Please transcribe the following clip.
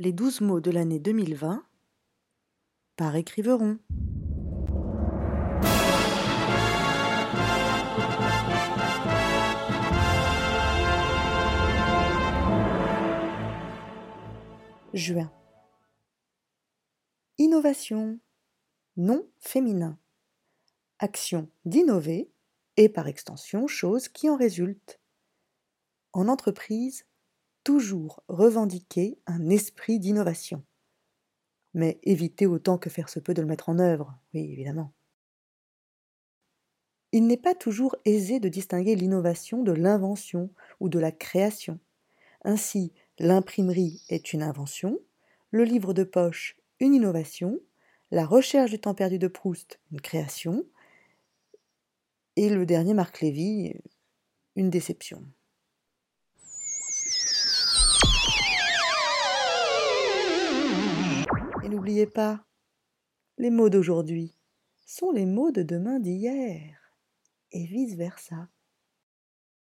Les douze mots de l'année 2020 par écriveron. Juin. Innovation. Nom féminin. Action d'innover et par extension chose qui en résulte. En entreprise, toujours revendiquer un esprit d'innovation. Mais éviter autant que faire se peut de le mettre en œuvre, oui, évidemment. Il n'est pas toujours aisé de distinguer l'innovation de l'invention ou de la création. Ainsi, l'imprimerie est une invention, le livre de poche une innovation, la recherche du temps perdu de Proust une création, et le dernier Marc Lévy une déception. N'oubliez pas, les mots d'aujourd'hui sont les mots de demain d'hier, et vice-versa.